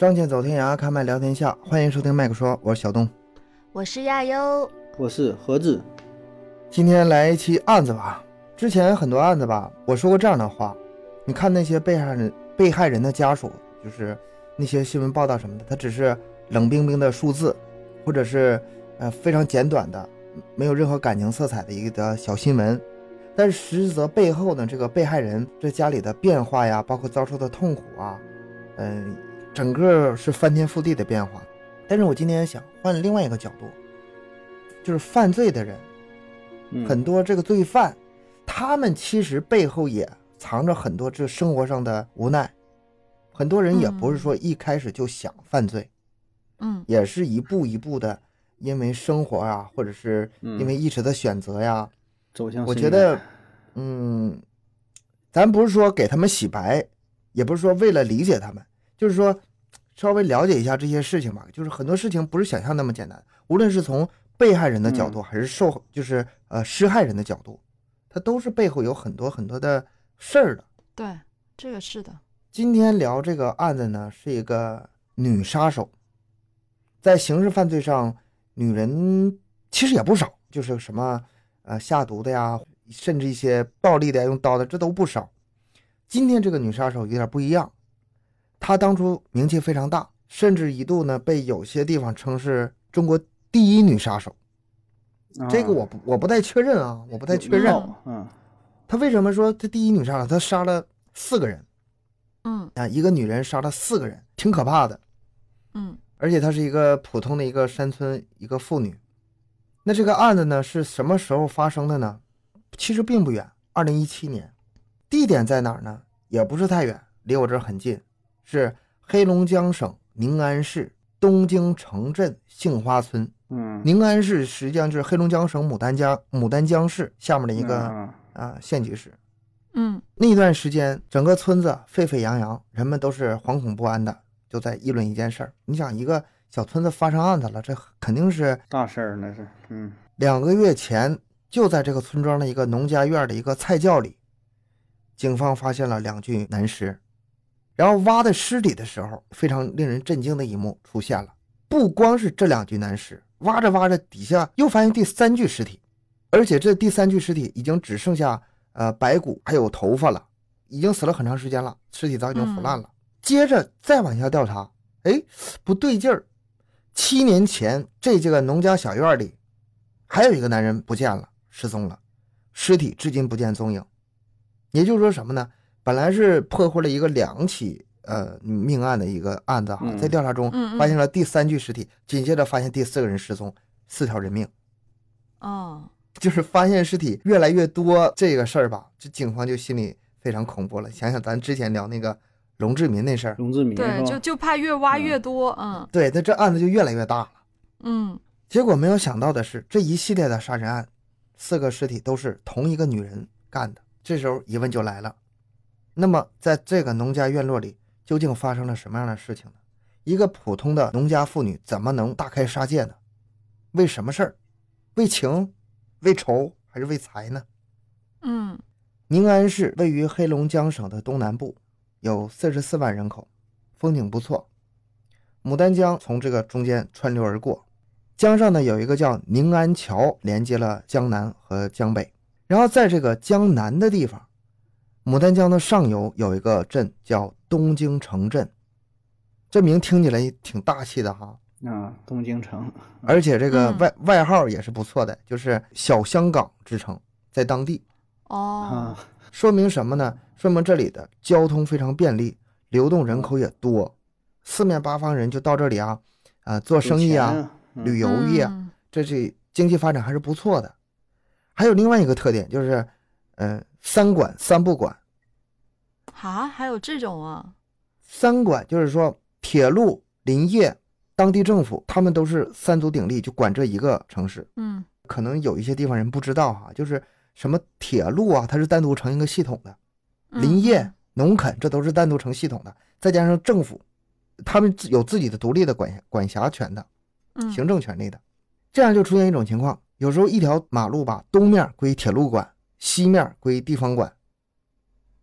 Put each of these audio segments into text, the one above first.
仗剑走天涯，开麦聊天下，欢迎收听麦克说，我是小东，我是亚优，我是何子。今天来一期案子吧。之前很多案子吧，我说过这样的话，你看那些被害人、被害人的家属，就是那些新闻报道什么的，他只是冷冰冰的数字，或者是呃非常简短的，没有任何感情色彩的一个小新闻。但是实则背后呢，这个被害人这家里的变化呀，包括遭受的痛苦啊，嗯，整个是翻天覆地的变化。但是我今天想换另外一个角度，就是犯罪的人，很多这个罪犯，他们其实背后也藏着很多这生活上的无奈。很多人也不是说一开始就想犯罪，嗯，也是一步一步的，因为生活啊，或者是因为一时的选择呀。走向我觉得，嗯，咱不是说给他们洗白，也不是说为了理解他们，就是说稍微了解一下这些事情吧。就是很多事情不是想象那么简单，无论是从被害人的角度，还是受就是呃施害人的角度，他都是背后有很多很多的事儿的。对，这个是的。今天聊这个案子呢，是一个女杀手，在刑事犯罪上，女人其实也不少，就是什么。呃，下毒的呀，甚至一些暴力的，用刀的，这都不少。今天这个女杀手有点不一样，她当初名气非常大，甚至一度呢被有些地方称是中国第一女杀手。这个我不我不太确认啊，我不太确认。嗯，她为什么说她第一女杀手？她杀了四个人。嗯啊，一个女人杀了四个人，挺可怕的。嗯，而且她是一个普通的一个山村一个妇女。那这个案子呢是什么时候发生的呢？其实并不远，二零一七年。地点在哪儿呢？也不是太远，离我这儿很近，是黑龙江省宁安市东京城镇杏花村。嗯，宁安市实际上就是黑龙江省牡丹江牡丹江市下面的一个啊县级市。嗯，那段时间整个村子沸沸扬扬，人们都是惶恐不安的，就在议论一件事儿。你想一个。小村子发生案子了，这肯定是大事儿，那是。嗯，两个月前，就在这个村庄的一个农家院的一个菜窖里，警方发现了两具男尸。然后挖的尸体的时候，非常令人震惊的一幕出现了。不光是这两具男尸，挖着挖着，底下又发现第三具尸体，而且这第三具尸体已经只剩下呃白骨还有头发了，已经死了很长时间了，尸体早已经腐烂了。接着再往下调查，哎，不对劲儿。七年前，这这个农家小院里，还有一个男人不见了，失踪了，尸体至今不见踪影。也就是说什么呢？本来是破获了一个两起呃命案的一个案子哈，在调查中发现了第三具尸体，紧接着发现第四个人失踪，四条人命。哦，就是发现尸体越来越多这个事儿吧，这警方就心里非常恐怖了。想想咱之前聊那个。龙志民那事儿，龙志民对，就就怕越挖越多，嗯，对，那这案子就越来越大了，嗯，结果没有想到的是，这一系列的杀人案，四个尸体都是同一个女人干的。这时候疑问就来了，那么在这个农家院落里，究竟发生了什么样的事情呢？一个普通的农家妇女怎么能大开杀戒呢？为什么事儿？为情？为仇？还是为财呢？嗯，宁安市位于黑龙江省的东南部。有四十四万人口，风景不错。牡丹江从这个中间穿流而过，江上呢有一个叫宁安桥，连接了江南和江北。然后在这个江南的地方，牡丹江的上游有一个镇叫东京城镇，这名听起来挺大气的哈。啊，东京城，而且这个外外号也是不错的，就是小香港之称，在当地。哦。说明什么呢？说明这里的交通非常便利，流动人口也多，四面八方人就到这里啊，啊，做生意啊，旅游业，这这经济发展还是不错的。还有另外一个特点就是，嗯，三管三不管。啊，还有这种啊？三管就是说，铁路、林业、当地政府，他们都是三足鼎立，就管这一个城市。嗯，可能有一些地方人不知道哈，就是。什么铁路啊，它是单独成一个系统的，林业、农垦这都是单独成系统的，再加上政府，他们有自己的独立的管管辖权的，行政权力的，这样就出现一种情况，有时候一条马路吧，东面归铁路管，西面归地方管。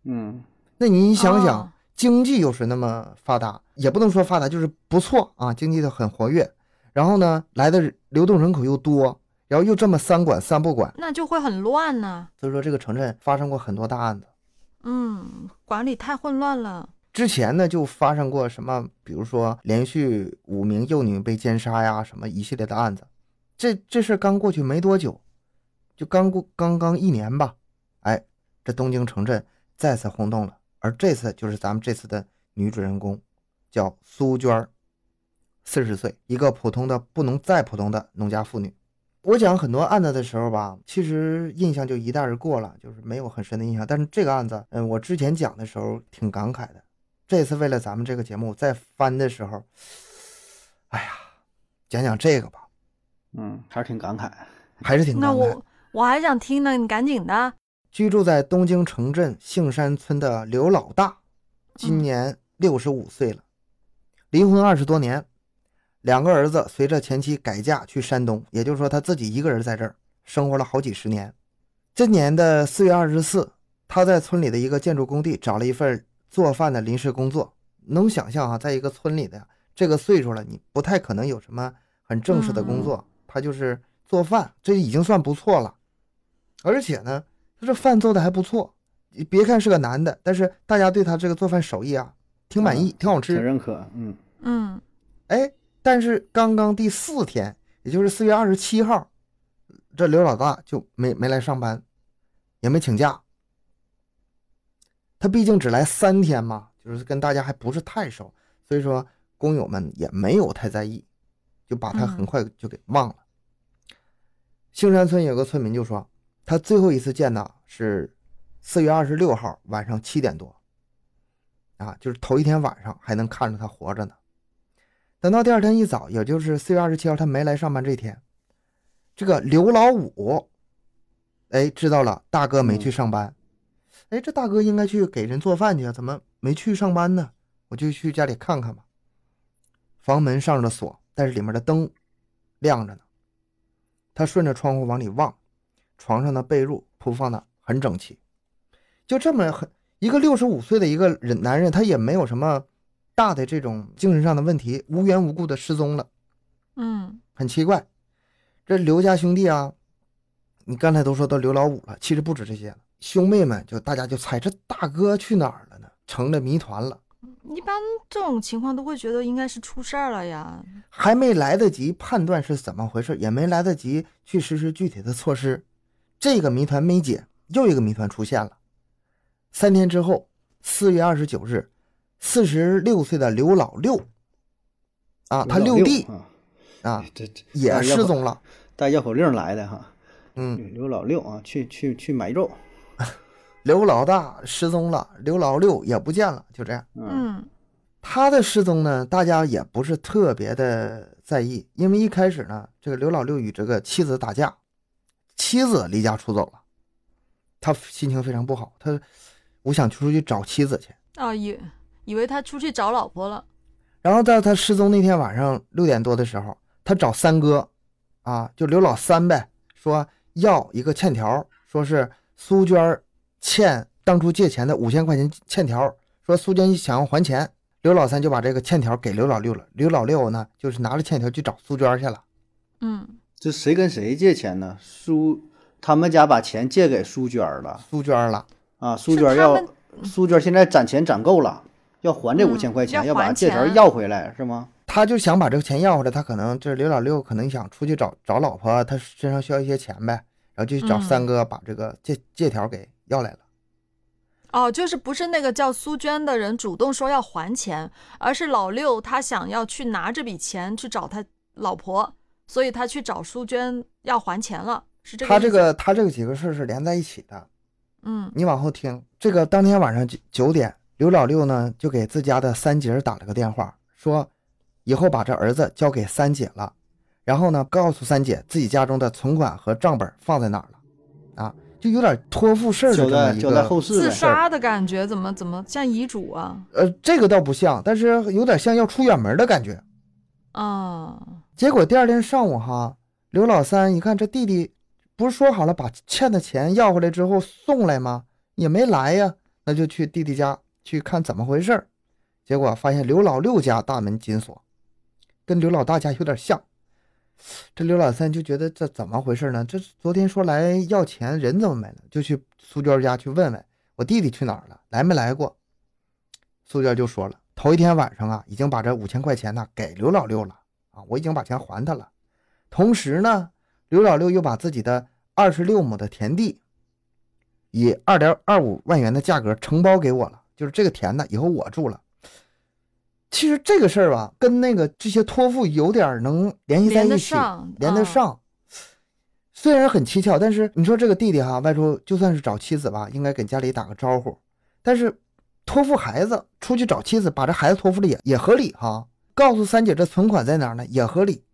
嗯，那你想想，经济又是那么发达，也不能说发达，就是不错啊，经济的很活跃。然后呢，来的流动人口又多，然后又这么三管三不管，那就会很乱呢。所以说这个城镇发生过很多大案子。嗯，管理太混乱了。之前呢，就发生过什么，比如说连续五名幼女被奸杀呀，什么一系列的案子。这这事刚过去没多久，就刚过刚刚一年吧。哎，这东京城镇再次轰动了。而这次就是咱们这次的女主人公，叫苏娟儿，四十岁，一个普通的不能再普通的农家妇女。我讲很多案子的时候吧，其实印象就一带而过了，就是没有很深的印象。但是这个案子，嗯，我之前讲的时候挺感慨的。这次为了咱们这个节目再翻的时候，哎呀，讲讲这个吧。嗯，还是挺感慨，还是挺感慨。那我我还想听呢，你赶紧的。居住在东京城镇杏山村的刘老大，今年六十五岁了，离婚二十多年，两个儿子随着前妻改嫁去山东，也就是说他自己一个人在这儿生活了好几十年。今年的四月二十四，他在村里的一个建筑工地找了一份做饭的临时工作。能想象啊，在一个村里的这个岁数了，你不太可能有什么很正式的工作，他就是做饭，这已经算不错了，而且呢。他这饭做的还不错，你别看是个男的，但是大家对他这个做饭手艺啊，挺满意，挺好吃，挺认可。嗯嗯，哎，但是刚刚第四天，也就是四月二十七号，这刘老大就没没来上班，也没请假。他毕竟只来三天嘛，就是跟大家还不是太熟，所以说工友们也没有太在意，就把他很快就给忘了。杏山村有个村民就说。他最后一次见到是四月二十六号晚上七点多，啊，就是头一天晚上还能看着他活着呢。等到第二天一早，也就是四月二十七号，他没来上班这天，这个刘老五，哎，知道了，大哥没去上班，哎，这大哥应该去给人做饭去啊，怎么没去上班呢？我就去家里看看吧。房门上着锁，但是里面的灯亮着呢。他顺着窗户往里望。床上的被褥铺放的很整齐，就这么很一个六十五岁的一个人男人，他也没有什么大的这种精神上的问题，无缘无故的失踪了，嗯，很奇怪。这刘家兄弟啊，你刚才都说到刘老五了，其实不止这些了，兄妹们就大家就猜这大哥去哪儿了呢？成了谜团了。一般这种情况都会觉得应该是出事儿了呀，还没来得及判断是怎么回事，也没来得及去实施具体的措施。这个谜团没解，又一个谜团出现了。三天之后，四月二十九日，四十六岁的刘老六，啊，他六弟，啊，这这也失踪了，带绕口令来的哈。嗯，刘老六啊，去去去买肉。刘老大失踪了，刘老六也不见了，就这样。嗯，他的失踪呢，大家也不是特别的在意，因为一开始呢，这个刘老六与这个妻子打架。妻子离家出走了，他心情非常不好。他，我想出去找妻子去啊，以以为他出去找老婆了。然后在他失踪那天晚上六点多的时候，他找三哥，啊，就刘老三呗，说要一个欠条，说是苏娟欠当初借钱的五千块钱欠条，说苏娟想要还钱，刘老三就把这个欠条给刘老六了。刘老六呢，就是拿着欠条去找苏娟去了。嗯。这谁跟谁借钱呢？苏他们家把钱借给苏娟了，苏娟了啊！苏娟要苏娟现在攒钱攒够了，要还这五千块钱，要把借条要回来，是吗？他就想把这个钱要回来，他可能就是刘老六，可能想出去找找老婆，他身上需要一些钱呗，然后就去找三哥把这个借借条给要来了。哦，就是不是那个叫苏娟的人主动说要还钱，而是老六他想要去拿这笔钱去找他老婆。所以他去找苏娟要还钱了，是这个。他这个他这个几个事儿是连在一起的，嗯，你往后听。这个当天晚上九九点，刘老六呢就给自家的三姐打了个电话，说以后把这儿子交给三姐了，然后呢告诉三姐自己家中的存款和账本放在哪儿了，啊，就有点托付事儿的这么一个自杀的感觉，怎么怎么像遗嘱啊？呃，这个倒不像，但是有点像要出远门的感觉，啊。结果第二天上午，哈，刘老三一看这弟弟，不是说好了把欠的钱要回来之后送来吗？也没来呀，那就去弟弟家去看怎么回事儿。结果发现刘老六家大门紧锁，跟刘老大家有点像。这刘老三就觉得这怎么回事呢？这昨天说来要钱，人怎么没了？就去苏娟家去问问，我弟弟去哪儿了？来没来过？苏娟就说了，头一天晚上啊，已经把这五千块钱呢给刘老六了啊，我已经把钱还他了。同时呢，刘老六又把自己的二十六亩的田地，以二点二五万元的价格承包给我了，就是这个田呢，以后我住了。其实这个事儿吧，跟那个这些托付有点能联系在一起，连得上。虽然很蹊跷，但是你说这个弟弟哈，外出就算是找妻子吧，应该跟家里打个招呼。但是托付孩子出去找妻子，把这孩子托付了也也合理哈。告诉三姐这存款在哪呢，也合理。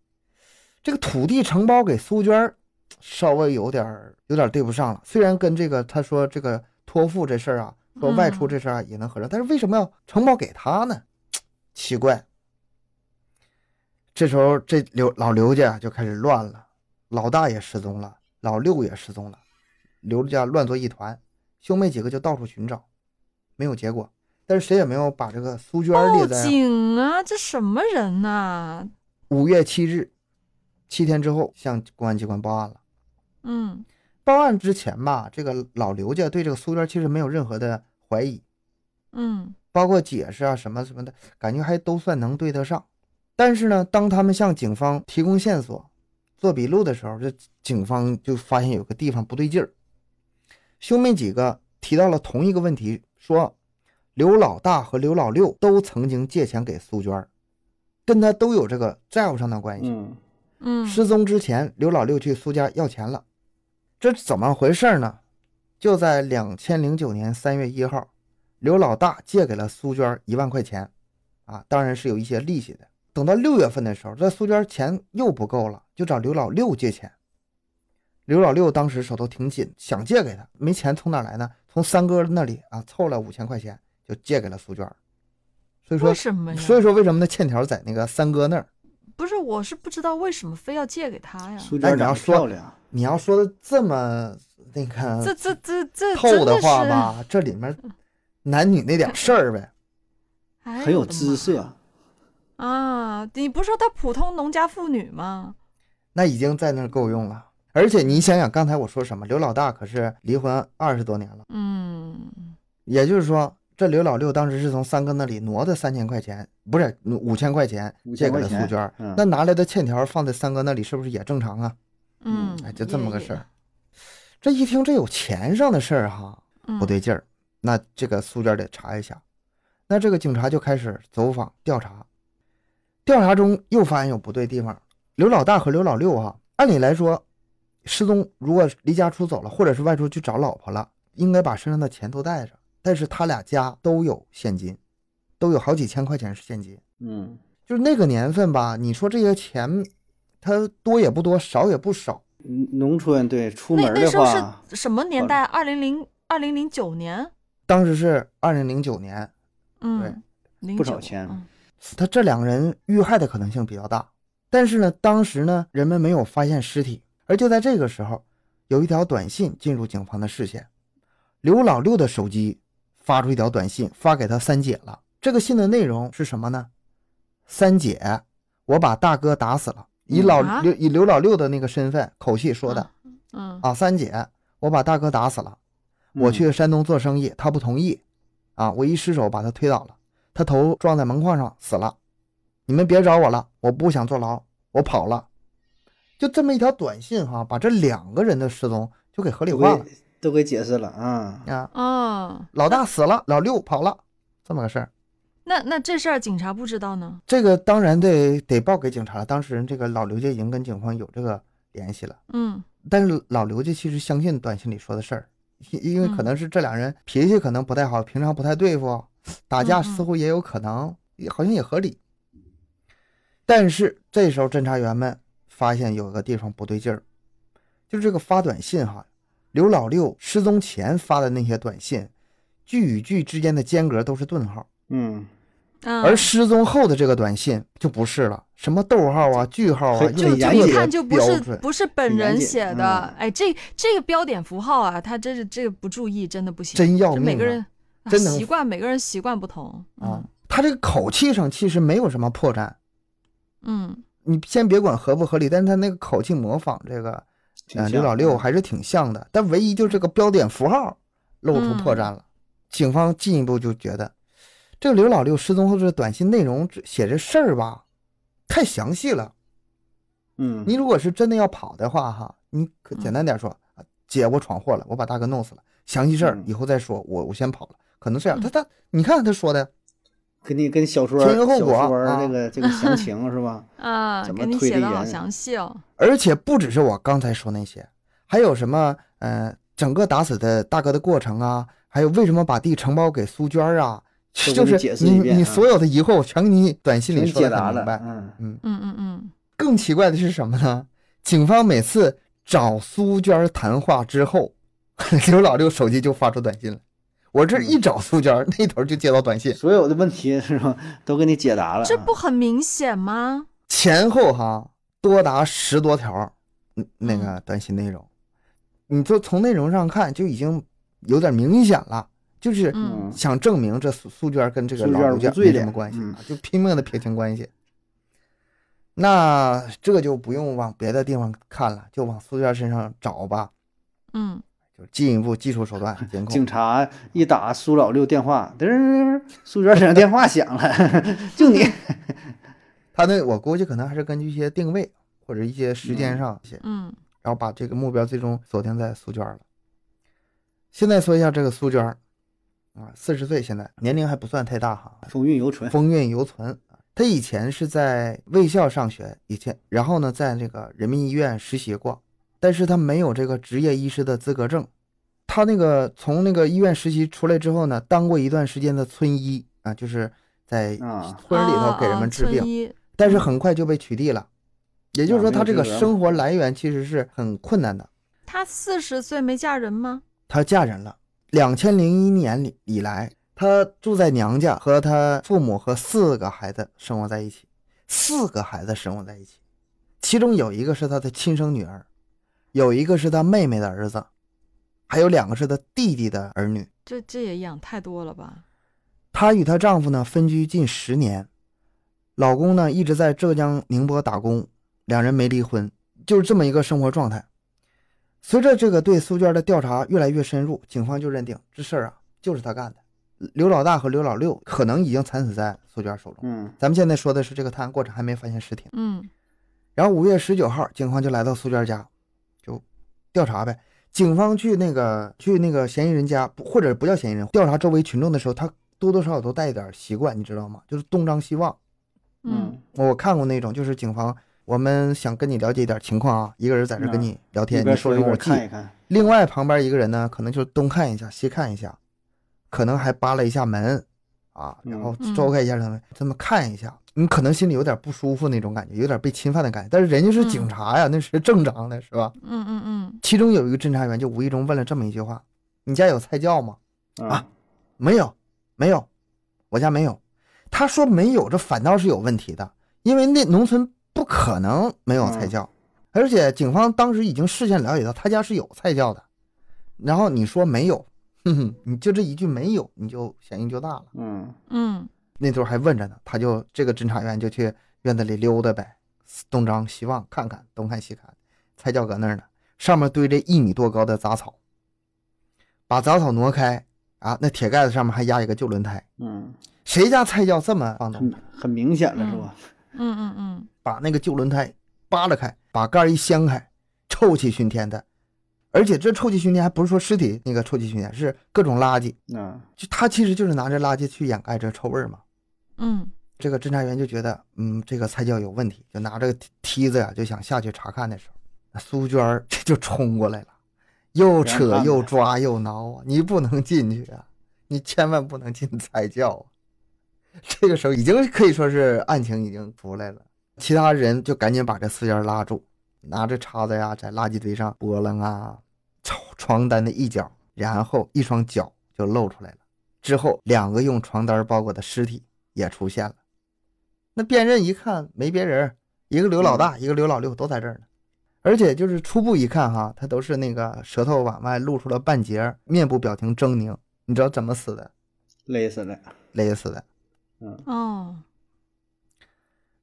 这个土地承包给苏娟，稍微有点有点对不上了。虽然跟这个他说这个托付这事儿啊，说外出这事儿也能合上，但是为什么要承包给他呢？奇怪，这时候这刘老刘家就开始乱了，老大也失踪了，老六也失踪了，刘家乱作一团，兄妹几个就到处寻找，没有结果，但是谁也没有把这个苏娟列在。报警啊！这什么人呐？五月七日，七天之后向公安机关报案了。嗯，报案之前吧，这个老刘家对这个苏娟其实没有任何的怀疑。嗯。包括解释啊什么什么的，感觉还都算能对得上。但是呢，当他们向警方提供线索、做笔录的时候，这警方就发现有个地方不对劲儿。兄妹几个提到了同一个问题，说刘老大和刘老六都曾经借钱给苏娟，跟他都有这个债务上的关系。嗯嗯，失踪之前，刘老六去苏家要钱了，这怎么回事呢？就在两千零九年三月一号。刘老大借给了苏娟一万块钱，啊，当然是有一些利息的。等到六月份的时候，这苏娟钱又不够了，就找刘老六借钱。刘老六当时手头挺紧，想借给他，没钱从哪来呢？从三哥那里啊凑了五千块钱，就借给了苏娟。所以说，为什么呀？所以说，为什么那欠条在那个三哥那儿？不是，我是不知道为什么非要借给他呀。苏娟长得漂亮，你要说的这么那个这这这这透的话吧，这里面。男女那点事儿呗，很有姿色啊！你不是说她普通农家妇女吗？那已经在那儿够用了。而且你想想，刚才我说什么？刘老大可是离婚二十多年了。嗯，也就是说，这刘老六当时是从三哥那里挪的三千块钱，不是五千块钱借给了苏娟。那拿来的欠条放在三哥那里，是不是也正常啊？嗯，哎，就这么个事儿。这一听这有钱上的事儿哈，不对劲儿。那这个苏娟得查一下，那这个警察就开始走访调查，调查中又发现有不对地方。刘老大和刘老六哈，按理来说，失踪如果离家出走了，或者是外出去找老婆了，应该把身上的钱都带着。但是他俩家都有现金，都有好几千块钱是现金。嗯，就是那个年份吧，你说这些钱，他多也不多，少也不少。农村对出门的话，那时候是什么年代？二零零二零零九年。当时是二零零九年，嗯，对，不少钱。他这两个人遇害的可能性比较大，但是呢，当时呢，人们没有发现尸体。而就在这个时候，有一条短信进入警方的视线。刘老六的手机发出一条短信，发给他三姐了。这个信的内容是什么呢？三姐，我把大哥打死了。以老刘以刘老六的那个身份口气说的，嗯啊，三姐，我把大哥打死了。我去山东做生意，他不同意，啊，我一失手把他推倒了，他头撞在门框上死了。你们别找我了，我不想坐牢，我跑了。就这么一条短信哈，把这两个人的失踪就给合理化了，都给解释了啊啊啊！老大死了，老六跑了，这么个事儿。那那这事儿警察不知道呢？这个当然得得报给警察了。当事人这个老刘家已经跟警方有这个联系了，嗯，但是老刘家其实相信短信里说的事儿。因为可能是这俩人脾气可能不太好，平常不太对付，打架似乎也有可能，好像也合理。但是这时候侦查员们发现有个地方不对劲儿，就是这个发短信哈，刘老六失踪前发的那些短信，句与句之间的间隔都是顿号，嗯，而失踪后的这个短信就不是了。什么逗号啊、句号啊，就就一看就不是不是本人写的。哎，这这个标点符号啊，他真是这个不注意，真的不行。真要命！每个人真能习惯，每个人习惯不同啊。他这个口气上其实没有什么破绽，嗯，你先别管合不合理，但是他那个口气模仿这个，呃，刘老六还是挺像的。但唯一就是这个标点符号露出破绽了。警方进一步就觉得，这个刘老六失踪后这短信内容写这事儿吧，太详细了。嗯，你如果是真的要跑的话，哈，你可简单点说，姐，我闯祸了，我把大哥弄死了，详细事儿以后再说，我我先跑了，可能这样。他他，你看他说的。跟你跟小说前因后果这个这个详情是吧？啊，给你写的好详细哦。而且不只是我刚才说那些，还有什么呃，整个打死的大哥的过程啊，还有为什么把地承包给苏娟啊，就是你你所有的疑惑我全给你短信里说的很明白。嗯嗯嗯嗯嗯。更奇怪的是什么呢？警方每次找苏娟谈话之后，刘老六手机就发出短信了。我这一找苏娟，那头就接到短信，所有的问题是吧，都给你解答了。这不很明显吗？前后哈多达十多条，那个短信内容，你就从内容上看就已经有点明显了，就是想证明这苏苏娟跟这个老刘家没什么关系啊，就拼命的撇清关系。那这就不用往别的地方看了，就往苏娟身上找吧。嗯。就进一步技术手段监控。警察一打苏老六电话，噔，苏娟身上电话响了，就你。他那我估计可能还是根据一些定位或者一些时间上些，嗯，然后把这个目标最终锁定在苏娟了。现在说一下这个苏娟啊，四十岁，现在年龄还不算太大哈，风韵犹存，风韵犹存。他以前是在卫校上学，以前然后呢，在这个人民医院实习过。但是他没有这个职业医师的资格证，他那个从那个医院实习出来之后呢，当过一段时间的村医啊，就是在村里头给人们治病，但是很快就被取缔了。也就是说，他这个生活来源其实是很困难的。他四十岁没嫁人吗？他嫁人了。两千零一年里以来，他住在娘家，和他父母和四个孩子生活在一起。四个孩子生活在一起，其中有一个是他的亲生女儿。有一个是他妹妹的儿子，还有两个是他弟弟的儿女。这这也养太多了吧？她与她丈夫呢分居近十年，老公呢一直在浙江宁波打工，两人没离婚，就是这么一个生活状态。随着这个对苏娟的调查越来越深入，警方就认定这事儿啊就是他干的。刘老大和刘老六可能已经惨死在苏娟手中。嗯，咱们现在说的是这个探案过程，还没发现尸体。嗯，然后五月十九号，警方就来到苏娟家。调查呗，警方去那个去那个嫌疑人家，或者不叫嫌疑人，调查周围群众的时候，他多多少少都带一点习惯，你知道吗？就是东张西望。嗯，我看过那种，就是警方，我们想跟你了解一点情况啊，一个人在这跟你聊天，你说什么我记。另外旁边一个人呢，可能就东看一下西看一下，可能还扒了一下门啊，然后周开一下他们这么看一下。你可能心里有点不舒服那种感觉，有点被侵犯的感觉，但是人家是警察呀，那是正常的，是吧？嗯嗯嗯。其中有一个侦查员就无意中问了这么一句话：“你家有菜窖吗？”啊，没有，没有，我家没有。他说没有，这反倒是有问题的，因为那农村不可能没有菜窖，而且警方当时已经事先了解到他家是有菜窖的，然后你说没有，哼哼，你就这一句没有，你就嫌疑就大了。嗯嗯。那头还问着呢，他就这个侦查员就去院子里溜达呗，东张西望看看，东看西看，菜窖搁那儿呢，上面堆着一米多高的杂草，把杂草挪开啊，那铁盖子上面还压一个旧轮胎。嗯，谁家菜窖这么放东西？很明显了，是吧？嗯嗯嗯，把那个旧轮胎扒拉开，把盖一掀开，臭气熏天的。而且这臭气熏天还不是说尸体那个臭气熏天，是各种垃圾。嗯，就他其实就是拿着垃圾去掩盖这臭味嘛。嗯，这个侦查员就觉得，嗯，这个菜窖有问题，就拿这个梯子呀，就想下去查看的时候，苏娟 这就冲过来了，又扯又抓又挠啊！你不能进去啊，你千万不能进菜窖啊。这个时候已经可以说是案情已经出来了，其他人就赶紧把这四娟拉住，拿着叉子呀，在垃圾堆上拨楞啊。床单的一角，然后一双脚就露出来了。之后，两个用床单包裹的尸体也出现了。那辨认一看，没别人，一个刘老大，一个刘老六都在这儿呢。而且就是初步一看，哈，他都是那个舌头往外露出了半截，面部表情狰狞。你知道怎么死的？勒死的，勒死的。嗯，哦，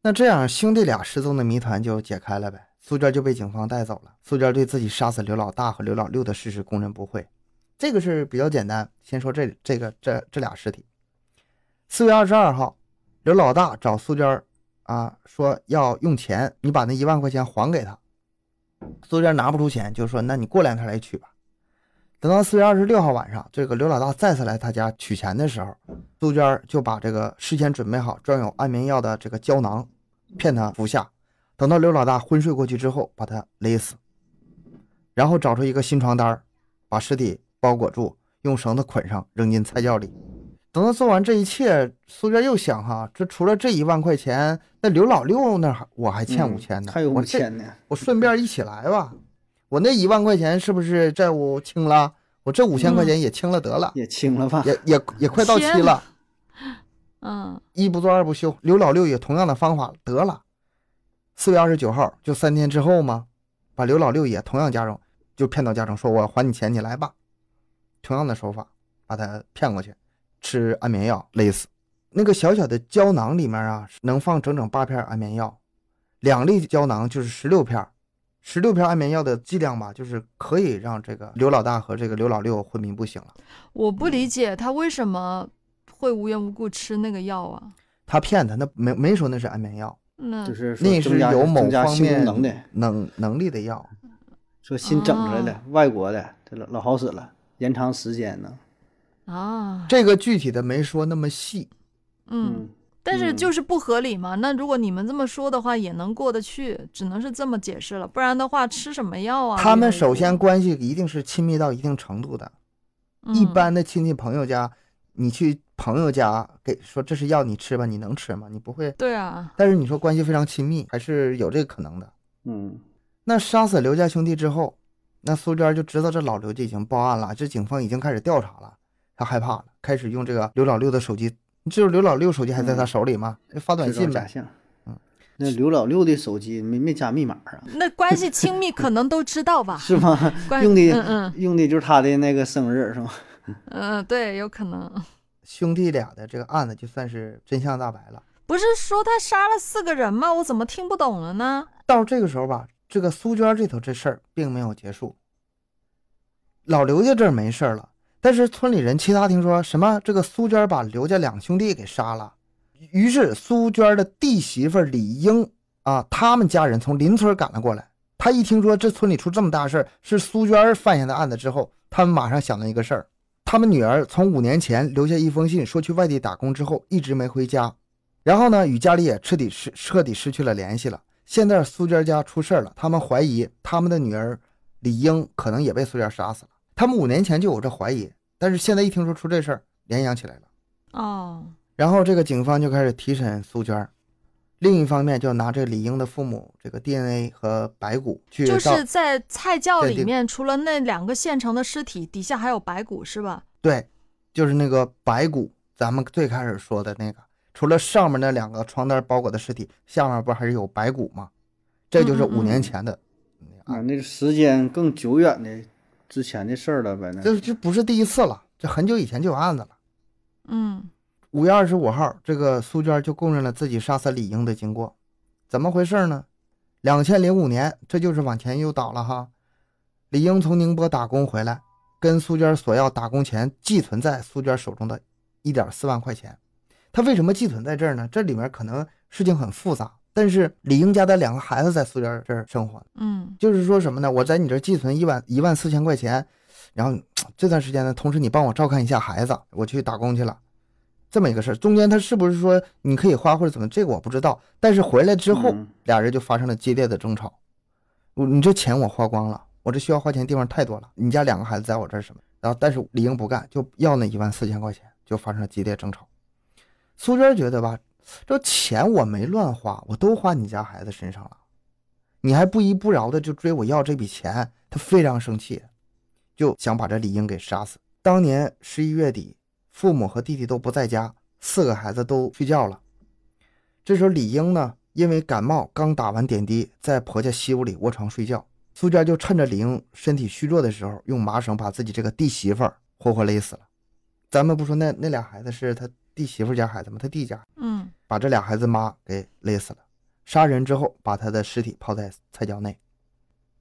那这样兄弟俩失踪的谜团就解开了呗。苏娟就被警方带走了。苏娟对自己杀死刘老大和刘老六的事实供认不讳，这个是比较简单。先说这这个这这俩尸体。四月二十二号，刘老大找苏娟啊说要用钱，你把那一万块钱还给他。苏娟拿不出钱，就说那你过两天来取吧。等到四月二十六号晚上，这个刘老大再次来他家取钱的时候，苏娟就把这个事先准备好装有安眠药的这个胶囊骗他服下。等到刘老大昏睡过去之后，把他勒死，然后找出一个新床单，把尸体包裹住，用绳子捆上，扔进菜窖里。等他做完这一切，苏娟又想：哈，这除了这一万块钱，那刘老六那还我还欠五千呢，还有我五千呢。我顺便一起来吧。我那一万块钱是不是债务清了？我这五千块钱也清了得了，也清了吧？也也也快到期了。嗯，一不做二不休，刘老六也同样的方法得了。四月二十九号，就三天之后嘛，把刘老六也同样家中就骗到家中，说我还你钱，你来吧。同样的手法把他骗过去，吃安眠药勒死。那个小小的胶囊里面啊，能放整整八片安眠药，两粒胶囊就是十六片，十六片安眠药的剂量吧，就是可以让这个刘老大和这个刘老六昏迷不醒了。我不理解他为什么会无缘无故吃那个药啊？他骗他，那没没说那是安眠药。那就是说那是有某方面能的，能能力的药，说新整出来的哦外国的，这老老好使了，延长时间呢。啊，这个具体的没说那么细。嗯，但是嗯就是不合理嘛。那如果你们这么说的话，也能过得去，只能是这么解释了。不然的话，吃什么药啊？他们首先关系一定是亲密到一定程度的，一嗯般的亲戚朋友家，你去朋友家给说这是药你吃吧，你能吃吗？你不会。对啊，但是你说关系非常亲密，还是有这个可能的。嗯，那杀死刘家兄弟之后，那苏娟就知道这老刘就已经报案了，这警方已经开始调查了，他害怕了，开始用这个刘老六的手机。你知道刘老六手机还在他嗯手里吗？发短信呗。假象。嗯，那刘老六的手机没没加密码啊？那关系亲密可能都知道吧？是吗？用的嗯嗯用的就是他的那个生日是吗？嗯，对，有可能。兄弟俩的这个案子就算是真相大白了。不是说他杀了四个人吗？我怎么听不懂了呢？到这个时候吧，这个苏娟这头这事儿并没有结束。老刘家这儿没事儿了，但是村里人其他听说什么这个苏娟把刘家两兄弟给杀了，于是苏娟的弟媳妇李英啊，他们家人从邻村赶了过来。他一听说这村里出这么大事儿，是苏娟犯下的案子之后，他们马上想到一个事儿：他们女儿从五年前留下一封信，说去外地打工之后一直没回家，然后呢，与家里也彻底失彻底失去了联系了。现在苏娟家出事儿了，他们怀疑他们的女儿李英可能也被苏娟杀死了。他们五年前就有这怀疑，但是现在一听说出这事儿，联想起来了。哦，然后这个警方就开始提审苏娟，另一方面就拿这李英的父母这个 DNA 和白骨去就是在菜窖里面，除了那两个现成的尸体，底下还有白骨是吧？对，就是那个白骨，咱们最开始说的那个，除了上面那两个床单包裹的尸体，下面不还是有白骨吗？这就是五年前的啊，那个时间更久远的之前的事儿了呗。那这这不是第一次了，这很久以前就有案子了。嗯，五月二十五号，这个苏娟就供认了自己杀死李英的经过，怎么回事呢？两千零五年，这就是往前又倒了哈。李英从宁波打工回来，跟苏娟索要打工钱寄存在苏娟手中的一点四万块钱。他为什么寄存在这儿呢？这里面可能事情很复杂，但是李英家的两个孩子在苏娟这儿生活，嗯，就是说什么呢？我在你这儿寄存一万一万四千块钱，然后这段时间呢，同时你帮我照看一下孩子，我去打工去了，这么一个事儿。中间他是不是说你可以花或者怎么？这个我不知道。但是回来之后，嗯俩人就发生了激烈的争吵。我你这钱我花光了，我这需要花钱地方太多了。你家两个孩子在我这儿什么？然后但是李英不干，就要那一万四千块钱，就发生了激烈争吵。苏娟觉得吧，这钱我没乱花，我都花你家孩子身上了，你还不依不饶的就追我要这笔钱，他非常生气，就想把这李英给杀死。当年十一月底，父母和弟弟都不在家，四个孩子都睡觉了。这时候李英呢，因为感冒刚打完点滴，在婆家西屋里卧床睡觉。苏娟就趁着李英身体虚弱的时候，用麻绳把自己这个弟媳妇活活勒死了。咱们不说那那俩孩子是他弟媳妇家孩子嘛？他弟家嗯把这俩孩子妈给勒死了，杀人之后把他的尸体抛在菜窖内。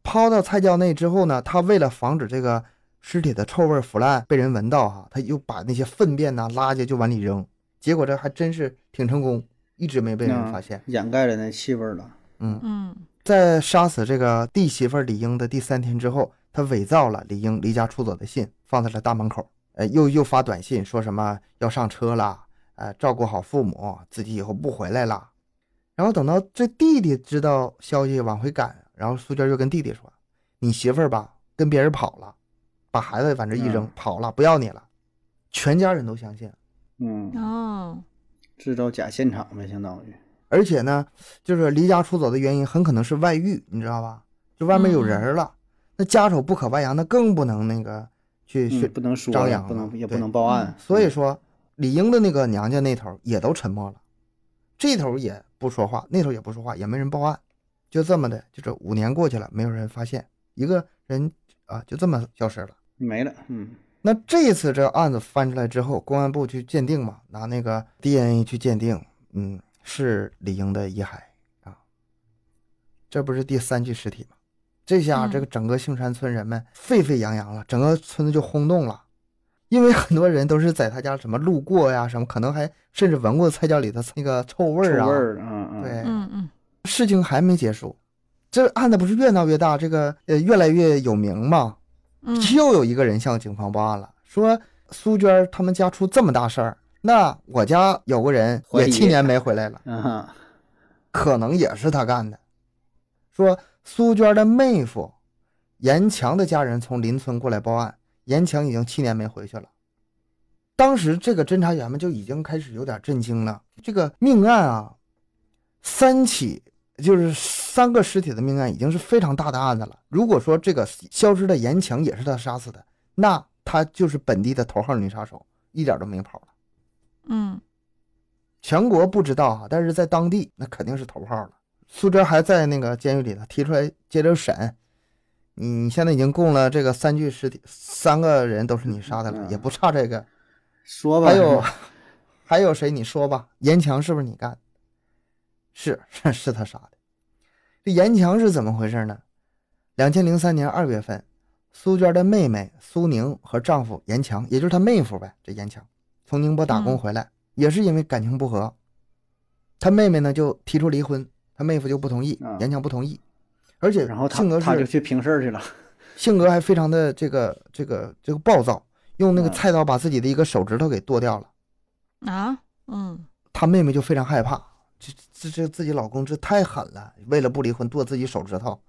抛到菜窖内之后呢，他为了防止这个尸体的臭味腐烂被人闻到哈，他又把那些粪便呐、垃圾就往里扔，结果这还真是挺成功，一直没被人发现。掩盖了那气味了。嗯，嗯在杀死这个弟媳妇李英的第三天之后，他伪造了李英离家出走的信，放在了大门口。呃，又又发短信说什么要上车了，呃，照顾好父母，自己以后不回来了。然后等到这弟弟知道消息往回赶，然后苏娟又跟弟弟说：“你媳妇儿吧跟别人跑了，把孩子反正一扔、嗯跑了，不要你了。”全家人都相信。嗯，哦制造假现场呗，相当于。而且呢，就是离家出走的原因很可能是外遇，你知道吧？就外面有人儿了，那家丑不可外扬，那更不能那个去嗯去不能说，张扬不能也不能报案。所以说，李英的那个娘家那头也都沉默了，这头也不说话，那头也不说话，也没人报案，就这么的，就这五年过去了，没有人发现一个人啊，就这么消失了。没了。嗯那这次这案子翻出来之后，公安部去鉴定嘛，拿那个 DNA 去鉴定，嗯，是李英的遗骸啊。这不是第三具尸体吗？这下嗯。这个整个杏山村人们沸沸扬扬了，整个村子就轰动了，因为很多人都是在他家什么路过呀，什么可能还甚至闻过菜窖里的那个臭味儿啊。臭味儿，嗯嗯，对，嗯嗯。事情还没结束，这案子不是越闹越大，这个呃越来越有名嘛。嗯。又有一个人向警方报案了，说苏娟他们家出这么大事儿，那我家有个人也七年没回来了，嗯。哼，可能也是他干的。说苏娟的妹夫严强的家人从邻村过来报案，严强已经七年没回去了。当时这个侦查员们就已经开始有点震惊了，这个命案啊，三起就是三个尸体的命案，已经是非常大的案子了。如果说这个消失的严强也是他杀死的，那他就是本地的头号女杀手，一点都没跑了。嗯全国不知道哈，但是在当地那肯定是头号了。苏娟还在那个监狱里头提出来接着审，你现在已经供了这个三具尸体，三个人都是你杀的了，嗯也不差这个。说吧。还有还有谁？你说吧，严强是不是你干的？是是 是他杀的。这严强是怎么回事呢？两千零三年二月份，苏娟的妹妹苏宁和丈夫严强，也就是她妹夫呗，这严强从宁波打工嗯回来，也是因为感情不和，她妹妹呢就提出离婚，他妹夫就不同意啊，严强不同意，而且然后他性格他就去平事儿去了。性格还非常的这个这个这个暴躁，用那个嗯菜刀把自己的一个手指头给剁掉了。啊嗯他妹妹就非常害怕，这这这自己老公这太狠了，为了不离婚剁自己手指头，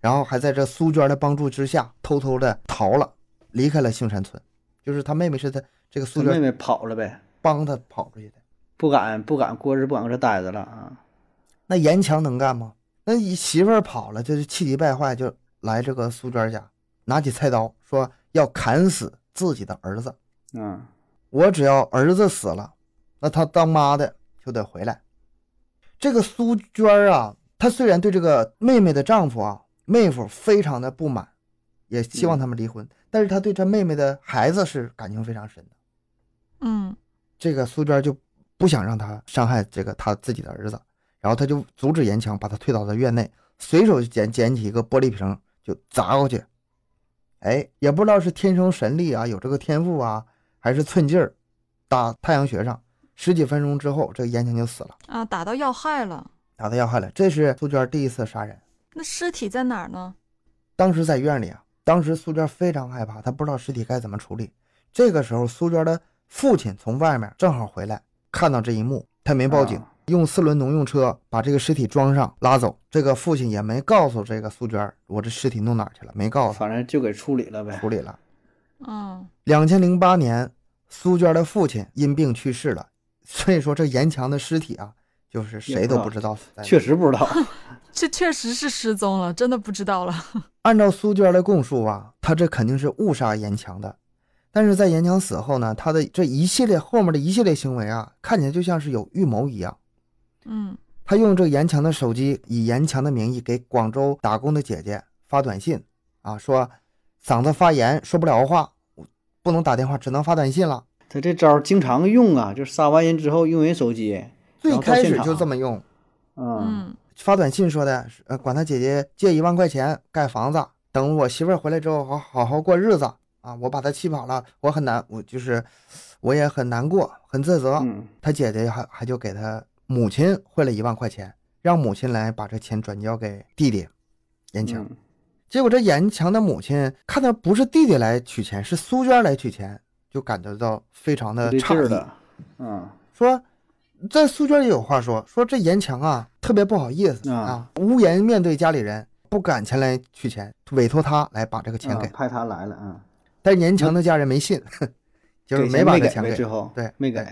然后还在这苏娟的帮助之下偷偷的逃了，离开了杏山村。就是他妹妹是他这个苏娟他妹妹跑了呗，帮他跑出去的。不敢不敢过日子，不敢搁这待着了啊。那严强能干吗？那媳妇儿跑了，就是气急败坏，就来这个苏娟家，拿起菜刀说要砍死自己的儿子。嗯我只要儿子死了，那他当妈的就得回来。这个苏娟儿啊，她虽然对这个妹妹的丈夫啊妹夫非常的不满，也希望他们离婚，但是她对她妹妹的孩子是感情非常深的。嗯这个苏娟就不想让他伤害这个他自己的儿子，然后他就阻止严强，把他推倒在院内，随手就捡捡起一个玻璃瓶就砸过去。哎，也不知道是天生神力啊，有这个天赋啊，还是寸劲儿，打太阳穴上，十几分钟之后，这个严强就死了，啊，打到要害了。打到要害了。这是苏娟第一次杀人，那尸体在哪儿呢？当时在院里啊，当时苏娟非常害怕，她不知道尸体该怎么处理。这个时候，苏娟的父亲从外面正好回来，看到这一幕，他没报警，啊用四轮农用车把这个尸体装上拉走。这个父亲也没告诉这个苏娟，我这尸体弄哪儿去了，没告诉反正就给处理了呗，。处理了。嗯两千零八年，苏娟的父亲因病去世了，所以说这严强的尸体啊，就是谁都不知道死在。确实不知道。这确实是失踪了，真的不知道了。按照苏娟的供述啊，他这肯定是误杀严强的。但是在严强死后呢，他的这一系列后面的一系列行为啊，看起来就像是有预谋一样。嗯他用这个严强的手机，以严强的名义给广州打工的姐姐发短信啊，说嗓子发炎说不了话，不能打电话，只能发短信了。他这招经常用啊，就是杀完人之后用人手机，最开始就这么用。嗯，发短信说的，呃，管他姐姐借一万块钱盖房子，等我媳妇儿回来之后，好好好过日子啊！我把他气跑了，我很难，我就是我也很难过，很自责。他姐姐还还就给他母亲汇了一万块钱，让母亲来把这钱转交给弟弟严强。结果这严强的母亲看到不是弟弟来取钱，是苏娟来取钱，就感觉到非常的诧异。嗯，说。在苏娟也有话说，说这严强啊，特别不好意思啊，无颜面对家里人，不敢前来取钱，委托他来把这个钱给，派他来了啊。但严强的家人没信，就是没把这钱给，最后对，没给。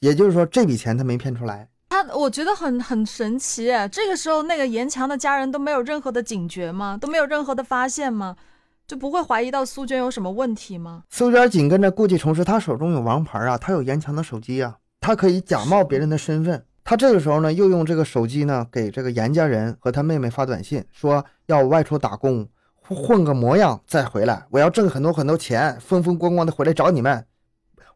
也就是说，这笔钱他没骗出来。他我觉得很很神奇，这个时候那个严强的家人都没有任何的警觉吗？都没有任何的发现吗？就不会怀疑到苏娟有什么问题吗？苏娟紧跟着故技重施，他手中有王牌啊，他有严强的手机啊。他可以假冒别人的身份，他这个时候呢，又用这个手机呢，给这个严家人和他妹妹发短信，说要外出打工，混个模样再回来，我要挣很多很多钱，风风光光的回来找你们。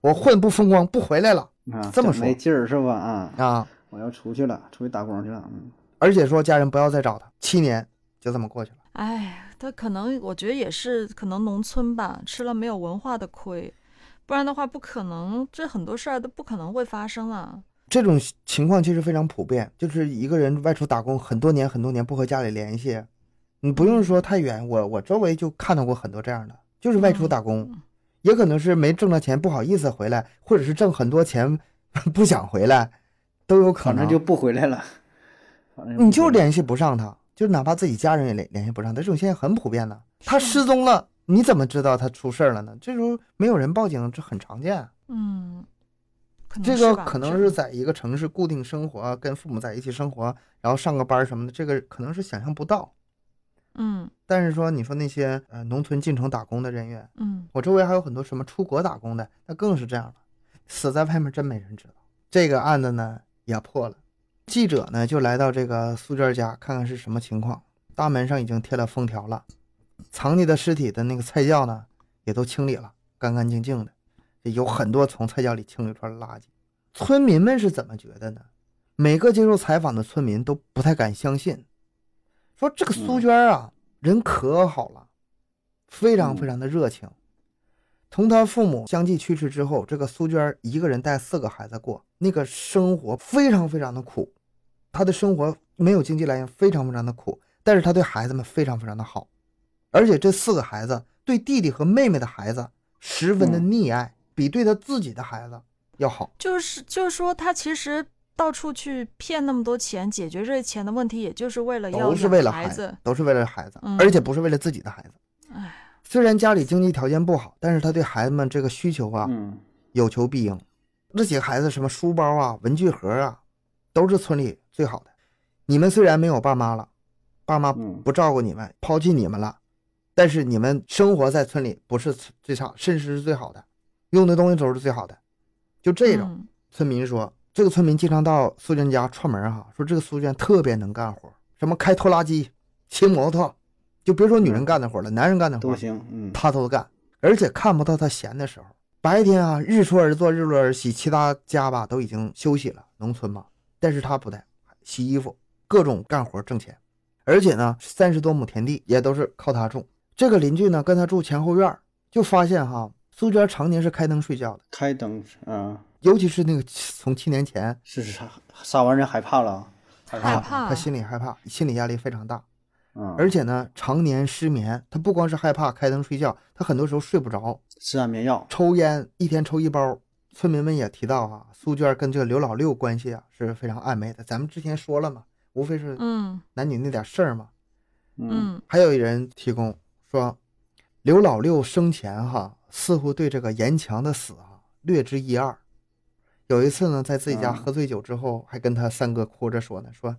我混不风光，不回来了。啊，这么说没劲儿是吧？啊啊，我要出去了，出去打工去了。嗯，而且说家人不要再找他，七年就这么过去了。哎，他可能我觉得也是，可能农村吧，吃了没有文化的亏。不然的话，不可能，这很多事儿都不可能会发生了。这种情况其实非常普遍，就是一个人外出打工很多年很多年不和家里联系，你不用说太远，我我周围就看到过很多这样的，就是外出打工，也可能是没挣到钱不好意思回来，或者是挣很多钱 不想回来，都有可能就不回来了。你就联系不上他，就哪怕自己家人也联联系不上，他这种现象很普遍的，他失踪了。你怎么知道他出事儿了呢？这时候没有人报警，这很常见。嗯，这个可能是在一个城市固定生活，跟父母在一起生活，然后上个班什么的，这个可能是想象不到。嗯，但是说你说那些呃农村进城打工的人员，嗯，我周围还有很多什么出国打工的，那更是这样了，死在外面真没人知道。这个案子呢也破了，记者呢就来到这个苏娟家看看是什么情况，大门上已经贴了封条了。藏匿的尸体的那个菜窖呢，也都清理了，干干净净的。有很多从菜窖里清理出来的垃圾。村民们是怎么觉得呢？每个接受采访的村民都不太敢相信，说这个苏娟啊，人可好了，非常非常的热情。从她父母相继去世之后，这个苏娟一个人带四个孩子过，那个生活非常非常的苦。她的生活没有经济来源，非常非常的苦。但是她对孩子们非常非常的好。而且这四个孩子对弟弟和妹妹的孩子十分的溺爱，比对她自己的孩子要好。就是就是说，她其实到处去骗那么多钱，解决这些钱的问题，也就是为了要都是为了孩子，都是为了孩子，而且不是为了自己的孩子。哎，虽然家里经济条件不好，但是他对孩子们这个需求啊，有求必应。这几个孩子什么书包啊、文具盒啊，都是村里最好的。你们虽然没有爸妈了，爸妈不照顾你们，抛弃你们了。但是你们生活在村里不是最差，甚至是最好的，用的东西都是最好的。就这种村民说，这个村民经常到苏娟家串门哈，说这个苏娟特别能干活，什么开拖拉机、骑摩托，就别说女人干的活了，男人干的活都行，嗯，他都干，而且看不到她闲的时候。白天啊，日出而作，日落而息，其他家吧都已经休息了，农村嘛，但是他不带，洗衣服，各种干活挣钱，而且呢，三十多亩田地也都是靠他种。这个邻居呢，跟他住前后院就发现哈，苏娟常年是开灯睡觉的，开灯啊，尤其是那个从七年前是杀杀完人害怕了，害怕，他心里害怕，心理压力非常大，嗯，而且呢，常年失眠，他不光是害怕开灯睡觉，他很多时候睡不着，吃安眠药，抽烟，一天抽一包。村民们也提到啊，苏娟跟这个刘老六关系啊是非常暧昧的，咱们之前说了嘛，无非是嗯男女那点事儿嘛，嗯，还有一人提供。说刘老六生前哈似乎对这个严强的死啊略知一二。有一次呢，在自己家喝醉酒之后，还跟他三哥哭着说呢：“说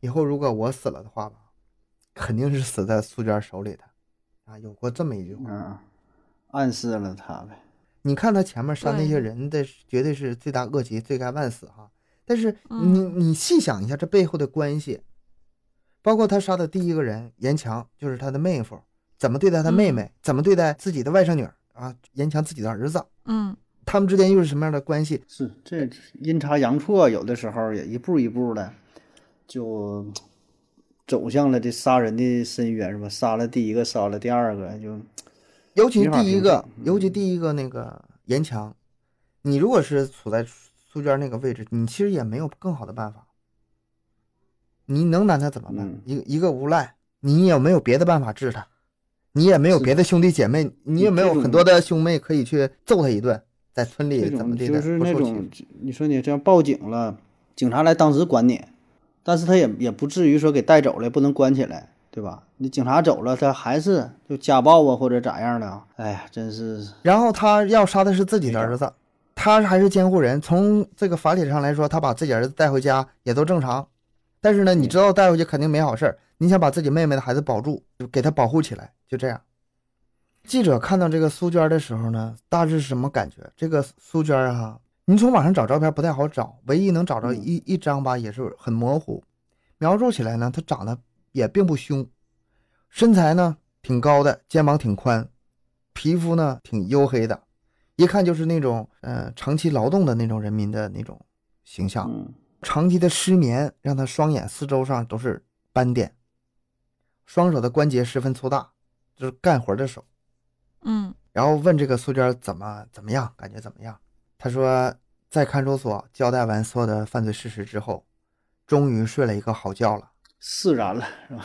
以后如果我死了的话吧，肯定是死在苏娟手里的。”啊，有过这么一句话，暗示了他呗。你看他前面杀那些人的，绝对是罪大恶极、罪该万死哈。但是你你细想一下这背后的关系，包括他杀的第一个人严强，就是他的妹夫。怎么对待他妹妹？怎么对待自己的外甥女儿啊？严强自己的儿子，嗯，他们之间又是什么样的关系？是这阴差阳错，有的时候也一步一步的就走向了这杀人的深渊，是吧？杀了第一个，杀了第二个，就尤其第一个，尤其第一个那个严强，你如果是处在苏娟那个位置，你其实也没有更好的办法。你能拿他怎么办？嗯一个一个无赖，你也没有别的办法治他，你也没有别的兄弟姐妹，你也没有很多的兄妹可以去揍他一顿，在村里怎么地的种就是那种。，你说你这样报警了，警察来当时管你，但是他也也不至于说给带走了，不能关起来，对吧？你警察走了，他还是就家暴啊或者咋样的啊？哎呀，真是然后他要杀的是自己的儿子，他还是监护人。从这个法理上来说，他把自己儿子带回家也都正常。但是呢，你知道带回去肯定没好事儿，你想把自己妹妹的孩子保住，就给他保护起来，就这样。记者看到这个苏娟的时候呢，大致是什么感觉？这个苏娟啊哈，你从网上找照片不太好找，唯一能找着一一张吧，也是很模糊。描述起来呢，她长得也并不凶，身材呢挺高的，肩膀挺宽，皮肤呢挺黝黑的，一看就是那种呃长期劳动的那种人民的那种形象。嗯长期的失眠让她双眼四周上都是斑点，双手的关节十分粗大，就是干活的手。嗯然后问这个苏娟怎么怎么样，感觉怎么样？他说在看守所交代完所有的犯罪事实之后，终于睡了一个好觉了，释然了，是吧？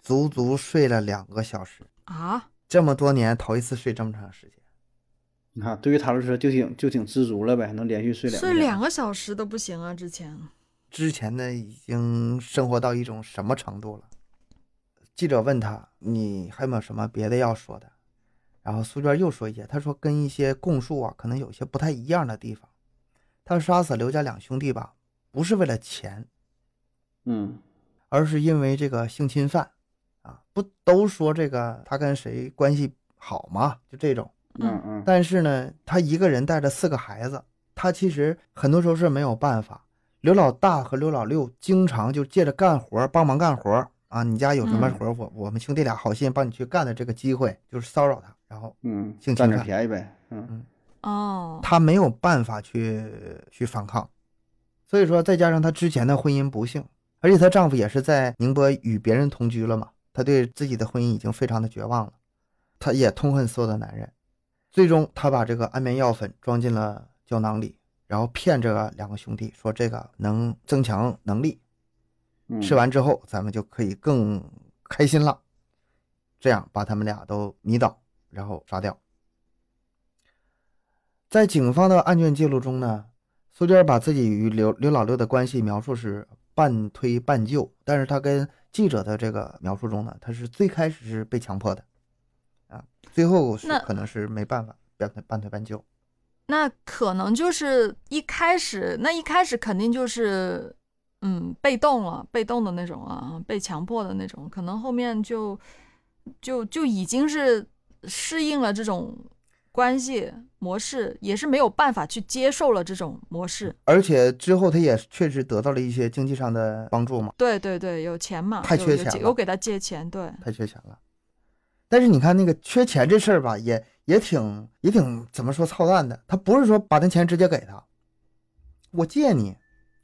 足足睡了两个小时，啊，这么多年头一次睡这么长时间。你看，对于他来说就挺就挺知足了呗，能连续睡两睡两个小时都不行啊！之前之前呢，已经生活到一种什么程度了？记者问他：“你还有没有什么别的要说的？”然后苏娟又说一些，她说跟一些供述啊，可能有些不太一样的地方。他杀死刘家两兄弟吧，不是为了钱，嗯而是因为这个性侵犯啊，不都说这个他跟谁关系好吗？就这种。嗯嗯但是呢，他一个人带着四个孩子，他其实很多时候是没有办法。刘老大和刘老六经常就借着干活帮忙干活啊，你家有什么嗯。活，我我们兄弟俩好心帮你去干的这个机会，就是骚扰他，然后嗯，占点性侵犯便宜呗，嗯哦，他没有办法去去反抗，所以说再加上她之前的婚姻不幸，而且她丈夫也是在宁波与别人同居了嘛，她对自己的婚姻已经非常的绝望了，她也痛恨所有的男人，最终她把这个安眠药粉装进了胶囊里，然后骗这两个兄弟说这个能增强能力，嗯，吃完之后咱们就可以更开心了，这样把他们俩都迷倒，然后杀掉。在警方的案卷记录中呢，苏娟把自己与刘刘老六的关系描述是半推半就，但是她跟记者的这个描述中呢，她是最开始是被强迫的，啊，最后是可能是没办法半推半推半就。那可能就是一开始，那一开始肯定就是，嗯，被动了，被动的那种啊，被强迫的那种，可能后面就就就已经是适应了这种关系模式，也是没有办法去接受了这种模式。而且之后他也确实得到了一些经济上的帮助嘛，对对对，有钱嘛，太缺钱了有给他借钱，对，太缺钱了。但是你看那个缺钱这事儿吧，也也挺也挺怎么说操蛋的。他不是说把那钱直接给他，我借你，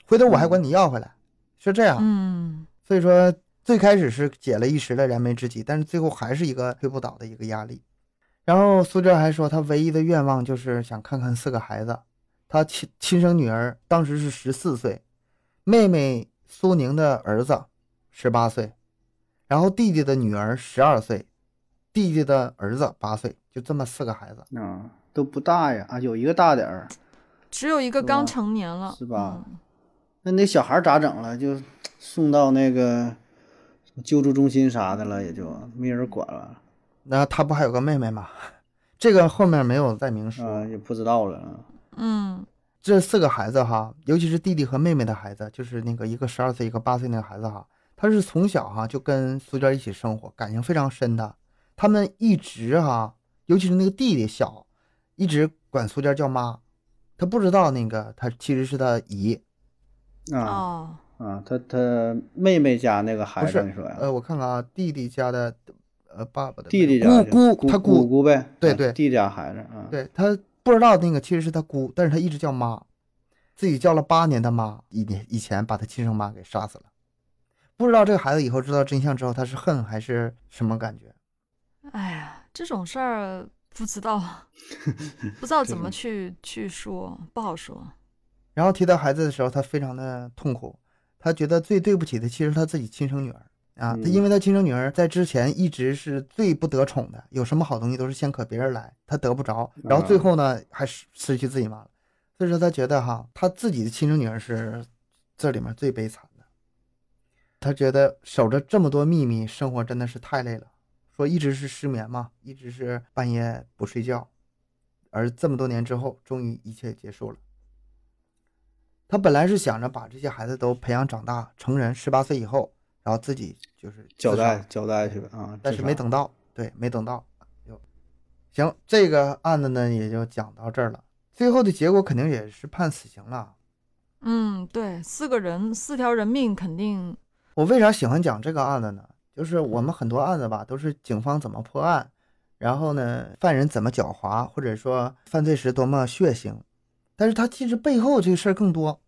回头我还管你要回来，是这样。嗯。所以说最开始是解了一时的燃眉之急，但是最后还是一个推不倒的一个压力。然后苏哲还说，他唯一的愿望就是想看看四个孩子。他亲亲生女儿当时是十四岁，妹妹苏宁的儿子十八岁，然后弟弟的女儿十二岁，弟弟的儿子八岁，就这么四个孩子。啊都不大呀啊，有一个大点儿，只有一个刚成年了，是吧？嗯那那小孩儿咋整了？就送到那个救助中心啥的了，也就没人管了那他不还有个妹妹吗？这个后面没有再明说。啊，也不知道了啊。嗯这四个孩子哈，尤其是弟弟和妹妹的孩子，就是那个一个十二岁，一个八岁那个孩子哈，他是从小哈就跟苏娟一起生活，感情非常深的。他们一直哈，尤其是那个弟弟小，一直管苏娟叫妈，他不知道那个他其实是他姨，啊哦，啊，他他妹妹家那个孩子，不是你说呀？呃，我看看啊，弟弟家的呃爸爸的弟弟家姑姑姑他姑姑呗，对对弟弟家孩子啊，对他不知道那个其实是他姑，但是他一直叫妈，自己叫了八年的妈，一年以前把他亲生妈给杀死了。不知道这个孩子以后知道真相之后，他是恨还是什么感觉？哎呀，这种事儿不知道，不知道怎么去去说，不好说。然后提到孩子的时候，他非常的痛苦，他觉得最对不起的其实是他自己亲生女儿啊，他因为他亲生女儿在之前一直是最不得宠的，有什么好东西都是先可别人来，他得不着，然后最后呢还是失去自己妈了，所以说他觉得哈，他自己的亲生女儿是这里面最悲惨的，他觉得守着这么多秘密，生活真的是太累了，说一直是失眠嘛，一直是半夜不睡觉，而这么多年之后，终于一切结束了。他本来是想着把这些孩子都培养长大成人，十八岁以后，然后自己就是交代交代去吧啊，但是没等到，对，没等到，就行。这个案子呢也就讲到这儿了，最后的结果肯定也是判死刑了。嗯，对，四个人，四条人命肯定。我为啥喜欢讲这个案子呢？就是我们很多案子吧，都是警方怎么破案，然后呢，犯人怎么狡猾，或者说犯罪时多么血腥。但是他其实背后这个事儿更多，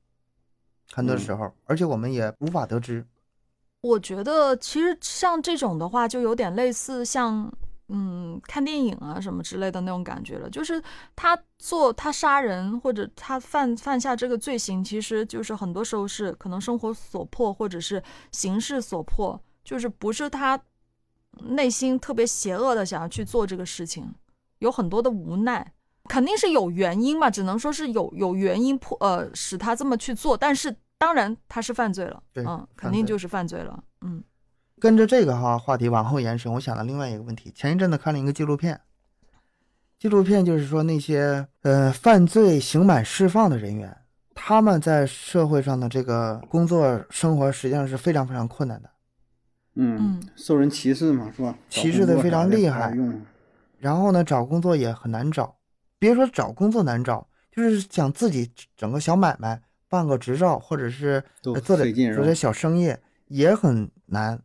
很多时候，而且我们也无法得知。我觉得其实像这种的话，就有点类似像嗯看电影啊什么之类的那种感觉了。就是他做他杀人或者他犯犯下这个罪行，其实就是很多时候是可能生活所迫，或者是形势所迫，就是不是他内心特别邪恶的想要去做这个事情，有很多的无奈。肯定是有原因嘛，只能说是有有原因迫呃使他这么去做，但是当然他是犯罪了，嗯，肯定就是犯罪了，嗯。跟着这个哈话题往后延伸，我想到另外一个问题，前一阵子看了一个纪录片，纪录片就是说那些呃犯罪刑满释放的人员，他们在社会上的这个工作生活实际上是非常非常困难的，嗯，受人歧视嘛，是吧？歧视的非常厉害，然后呢，找工作也很难找。别说找工作难找，就是想自己整个小买卖、办个执照，或者是做点做点小生意也很难。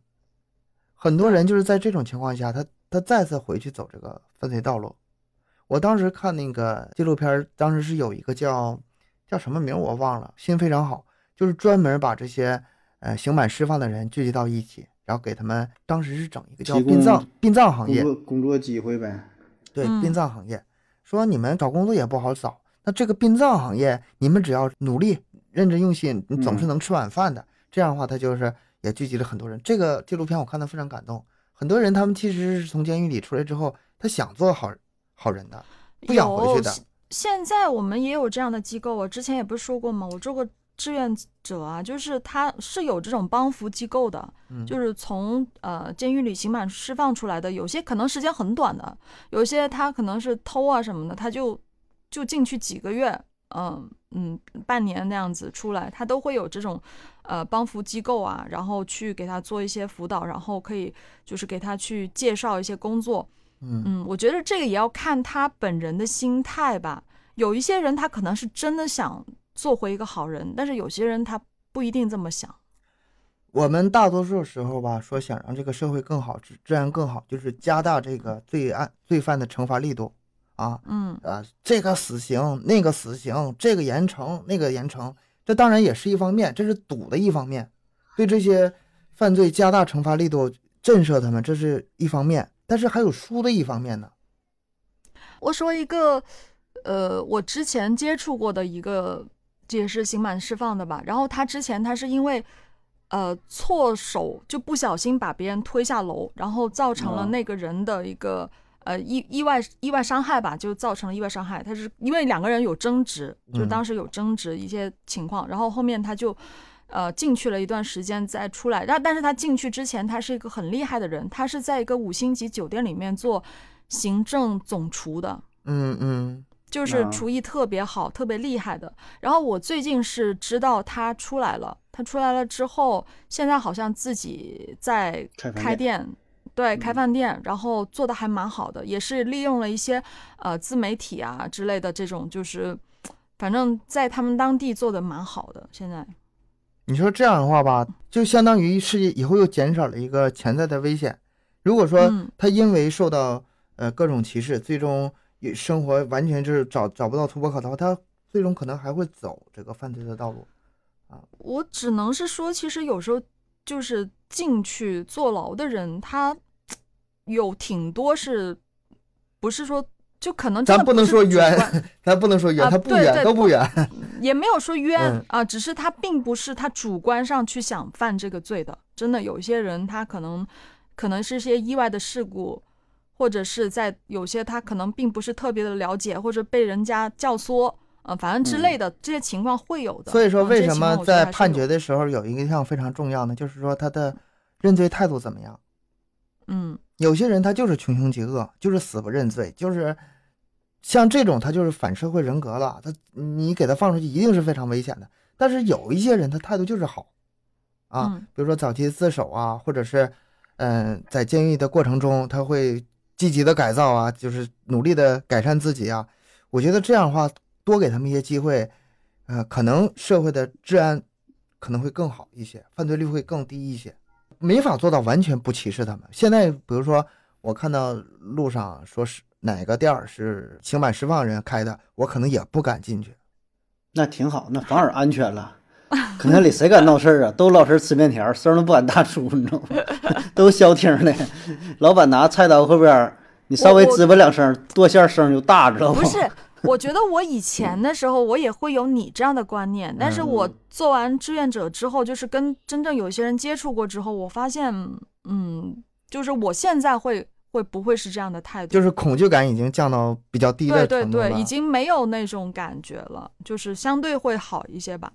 很多人就是在这种情况下，他他再次回去走这个犯罪道路。我当时看那个纪录片，当时是有一个叫叫什么名我忘了，心非常好，就是专门把这些呃刑满释放的人聚集到一起，然后给他们当时是整一个叫殡葬殡葬行业工作机会呗，对殡葬行业。说你们找工作也不好找，那这个殡葬行业，你们只要努力、认真用心，你总是能吃晚饭的。这样的话，他就是也聚集了很多人。这个纪录片我看的非常感动。很多人他们其实是从监狱里出来之后，他想做好好人的，不想回去的。现在我们也有这样的机构，我之前也不是说过吗？我做过。志愿者啊，就是他是有这种帮扶机构的，就是从呃监狱里刑满释放出来的，有些可能时间很短的，有些他可能是偷啊什么的，他就就进去几个月，嗯嗯，半年那样子出来，他都会有这种呃帮扶机构啊，然后去给他做一些辅导，然后可以就是给他去介绍一些工作，嗯嗯，我觉得这个也要看他本人的心态吧，有一些人他可能是真的想。做回一个好人，但是有些人他不一定这么想。我们大多数时候吧，说想让这个社会更好，治治安更好，就是加大这个罪案罪犯的惩罚力度啊，嗯啊，这个死刑，那个死刑，这个严惩，那个严惩，这当然也是一方面，这是赌的一方面，对这些犯罪加大惩罚力度，震慑他们，这是一方面，但是还有输的一方面呢。我说一个，呃，我之前接触过的一个。这也是刑满释放的吧？然后他之前他是因为，呃，错手就不小心把别人推下楼，然后造成了那个人的一个呃意意外意外伤害吧，就造成了意外伤害。他是因为两个人有争执，就当时有争执一些情况，然后后面他就呃进去了一段时间再出来。但但是他进去之前，他是一个很厉害的人，他是在一个五星级酒店里面做行政总厨的。嗯嗯。就是厨艺特别好、特别厉害的。然后我最近是知道他出来了，他出来了之后，现在好像自己在开店，对，开饭店，然后做的还蛮好的，也是利用了一些呃自媒体啊之类的这种，就是反正在他们当地做的蛮好的。现在你说这样的话吧，就相当于是以后又减少了一个潜在的危险。如果说他因为受到呃各种歧视，最终。也生活完全就是找找不到突破口的话，他最终可能还会走这个犯罪的道路啊。我只能是说，其实有时候就是进去坐牢的人，他有挺多是，不是说就可能咱不能是说冤，咱不能说冤，啊他不冤，都不冤。也没有说冤、嗯啊，只是他并不是他主观上去想犯这个罪的。真的有一些人，他可能可能是一些意外的事故，或者是在有些他可能并不是特别的了解，或者被人家教唆，呃，反正之类的、这些情况会有的。所以说，嗯为什么在判？决的时候有一项非常重要呢？就是说他的认罪态度怎么样？嗯有些人他就是穷凶极恶，就是死不认罪，就是像这种他就是反社会人格了。他你给他放出去一定是非常危险的。但是有一些人他态度就是好啊，嗯比如说早期自首啊，或者是嗯、呃在监狱的过程中他会积极的改造啊，就是努力的改善自己啊。我觉得这样的话多给他们一些机会，呃，可能社会的治安可能会更好一些，犯罪率会更低一些。没法做到完全不歧视他们。现在比如说，我看到路上说是哪个店儿是刑满释放人开的，我可能也不敢进去。那挺好，那反而安全了。可那里谁敢闹事儿啊？都老实吃面条，声儿都不敢大出，你知道吗？都消停的。老板拿菜刀后边，你稍微吱吧两声，剁馅儿声就大，知道吗不是，我觉得我以前的时候我也会有你这样的观念，但是我嗯做完志愿者之后，就是跟真正有些人接触过之后，我发现，嗯，就是我现在会会不会是这样的态度？就是恐惧感已经降到比较低的对程度了。对对，已经没有那种感觉了，就是相对会好一些吧。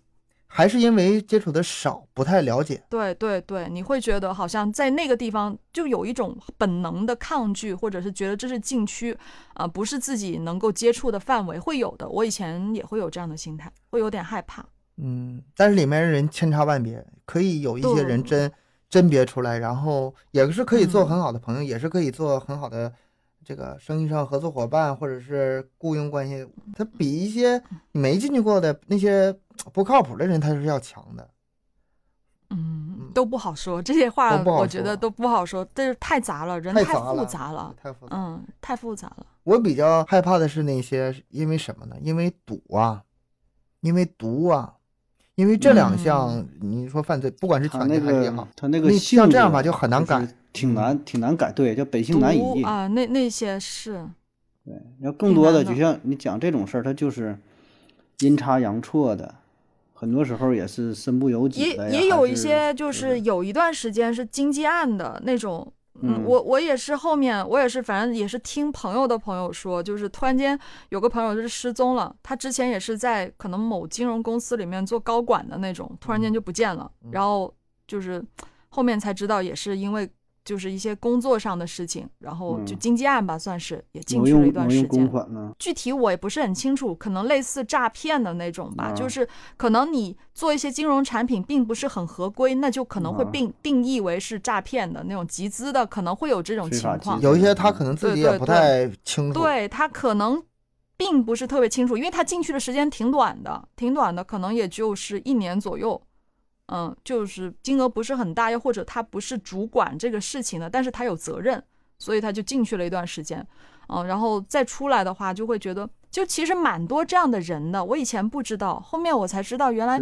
还是因为接触的少，不太了解。对对对，你会觉得好像在那个地方就有一种本能的抗拒，或者是觉得这是禁区，啊、不是自己能够接触的范围，会有的。我以前也会有这样的心态，会有点害怕。嗯，但是里面人千差万别，可以有一些人对甄甄别出来，然后也是可以做嗯很好的朋友，也是可以做很好的这个生意上合作伙伴或者是雇佣关系。他比一些你没进去过的那些不靠谱的人，他是要强的。嗯，都不好说，这些话我觉得都不好说，但是太杂了，人太复杂了，太复杂。嗯，太复杂了。我比较害怕的是那些，因为什么呢？因为赌啊，因为毒啊，因为这两项，你说犯罪，不管是抢他那个劫还是也好，他那个性像这样吧，就很难改。挺难挺难改，对，叫本性难移。啊，那那些是，对，要更多的，就像你讲这种事儿，它就是阴差阳错的，很多时候也是身不由己也。也有一些就是有一段时间是经济案的那种。嗯，嗯我我也是后面我也是，反正也是听朋友的朋友说，就是突然间有个朋友就是失踪了，他之前也是在可能某金融公司里面做高管的那种，突然间就不见了，嗯。然后就是后面才知道也是因为就是一些工作上的事情，然后就嗯经济案吧，算是也进去了一段时间。公款呢。具体我也不是很清楚，可能类似诈骗的那种吧，啊就是可能你做一些金融产品并不是很合规，那就可能会啊定定义为是诈骗的那种集资的，可能会有这种情况有一些他可能自己也不太清楚。对他可能并不是特别清楚，因为他进去的时间挺短的，挺短的，可能也就是一年左右。嗯，就是金额不是很大，又或者他不是主管这个事情的，但是他有责任，所以他就进去了一段时间。嗯，然后再出来的话，就会觉得，就其实蛮多这样的人的，我以前不知道，后面我才知道，原来，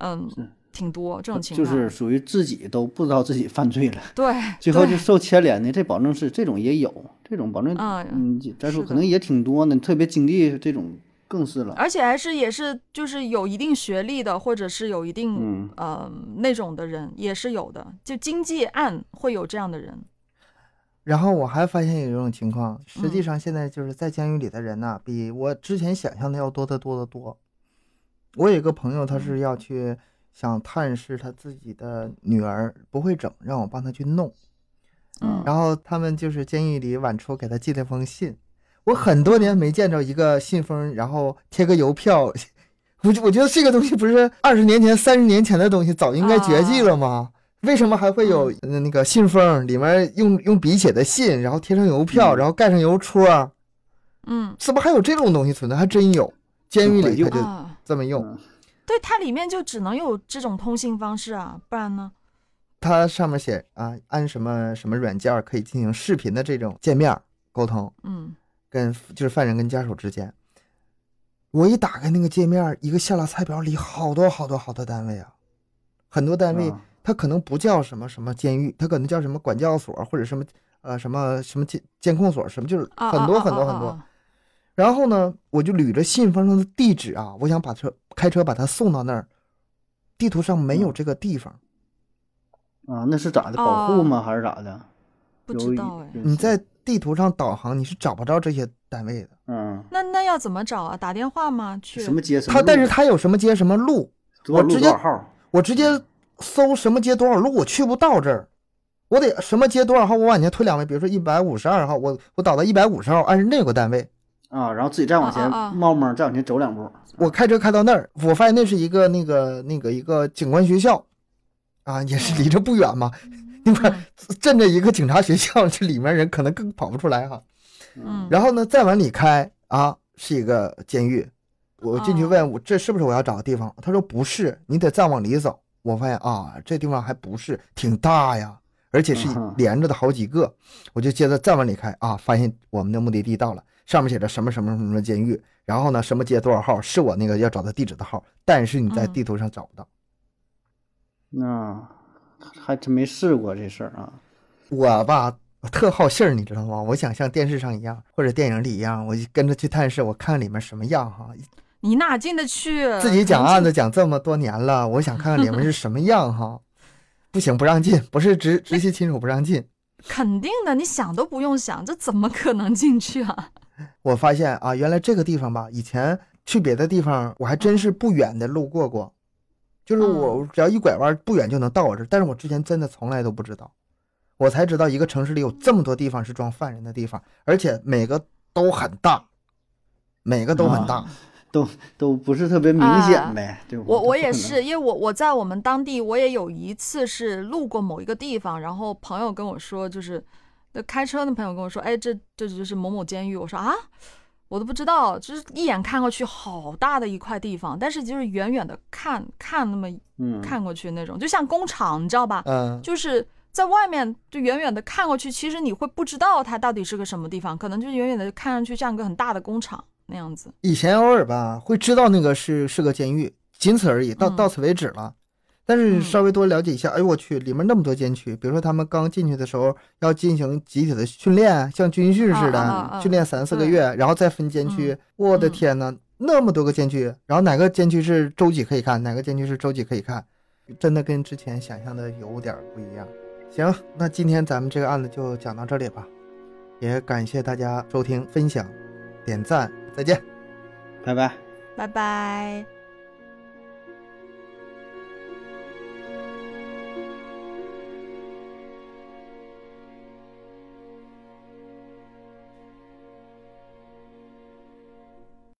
嗯是，挺多这种情况就。是属于自己都不知道自己犯罪了，对，最后就受牵连的，这保证是这种也有，这种保证，嗯嗯，再说可能也挺多呢，特别经历这种更是了。而且还是也是就是有一定学历的，或者是有一定嗯呃那种的人也是有的，就经济案会有这样的人。然后我还发现有一种情况，实际嗯上现在就是在监狱里的人呐、比我之前想象的要多得多得多。我有一个朋友，他嗯是要去想探视他自己的女儿不会整，让我帮他去弄。嗯然后他们就是监狱里晚出给他寄了封信，我很多年没见着一个信封，然后贴个邮票。我我觉得这个东西不是二十年前、三十年前的东西，早应该绝迹了吗？为什么还会有呃那个信封里面用用笔写的信，然后贴上邮票，嗯然后盖上邮戳？嗯怎么还有这种东西存在？还真有，监狱里他就啊，这么用。嗯对，它里面就只能有这种通信方式啊，不然呢？它上面写啊，按什么什么软件可以进行视频的这种界面沟通。嗯跟就是犯人跟家属之间。我一打开那个界面，一个下拉菜表里好多好多好多单位啊，很多单位啊它可能不叫什么什么监狱，它可能叫什么管教所或者什么呃什么什么监监控所什么，就是啊很多很多很多。啊然后呢，我就捋着信封上的地址啊，我想把车开车把他送到那儿，地图上没有嗯这个地方。啊，那是咋的？保护吗？还是咋的？不有知道哎。你在地图上导航，你是找不着这些单位的。嗯，那那要怎么找啊？打电话吗？去什么街什么他但是他有什么街什么路，我直接多少号？我直接搜什么街多少路，我去不到这儿，我得什么街多少号，我往前推两位，比如说一百五十二号，我我导到一百五十号，按那个单位，啊，然后自己再往前冒冒，再往前走两步。我开车开到那儿，我发现那是一个那个那个一个警官学校，啊，也是离这不远嘛。你看嗯，镇着一个警察学校，这里面人可能更跑不出来哈。嗯，然后呢，再往里开啊，是一个监狱。我进去哦问我这是不是我要找的地方？他说不是，你得再往里走。我发现啊，这地方还不是，挺大呀，而且是连着的好几个。我就接着再往里开啊，发现我们的目的地到了，上面写着什么什么什么监狱，然后呢什么街多少号，是我那个要找的地址的号，但是你在嗯地图上找不到。那还真没试过这事儿啊。我吧，我特好信儿，你知道吗？我想像电视上一样，或者电影里一样，我就跟着去探视，我看里面什么样哈。你哪进得去？自己讲案子，子讲这么多年了，我想看看里面是什么样哈。不行，不让进，不是直直系亲属不让进。肯定的，你想都不用想，这怎么可能进去啊？我发现啊，原来这个地方吧，以前去别的地方我还真是不远的路过过，就是我只要一拐弯，不远就能到我这儿。但是我之前真的从来都不知道，我才知道一个城市里有这么多地方是装犯人的地方，而且每个都很大，每个都很大。啊 都都不是特别明显呗，对吧？我我也是，因为我我在我们当地，我也有一次是路过某一个地方，然后朋友跟我说，就是那开车的朋友跟我说，哎，这这就是某某监狱。我说啊，我都不知道，就是一眼看过去好大的一块地方，但是就是远远的看看那么嗯，看过去那种，就像工厂，你知道吧？嗯，就是在外面就远远的看过去，其实你会不知道它到底是个什么地方，可能就是远远的看上去像一个很大的工厂那样子。以前偶尔吧会知道那个是是个监狱，仅此而已，到嗯到此为止了。但是嗯稍微多了解一下，哎呦我去，里面那么多监区，比如说他们刚进去的时候要进行集体的训练，像军训似的，啊啊啊训练三四个月，然后再分监区。嗯我的嗯天呐，那么多个监区，然后哪个监区是周几可以看，哪个监区是周几可以看，真的跟之前想象的有点不一样。行，那今天咱们这个案子就讲到这里吧，也感谢大家收听、分享、点赞，再见。拜拜。拜拜。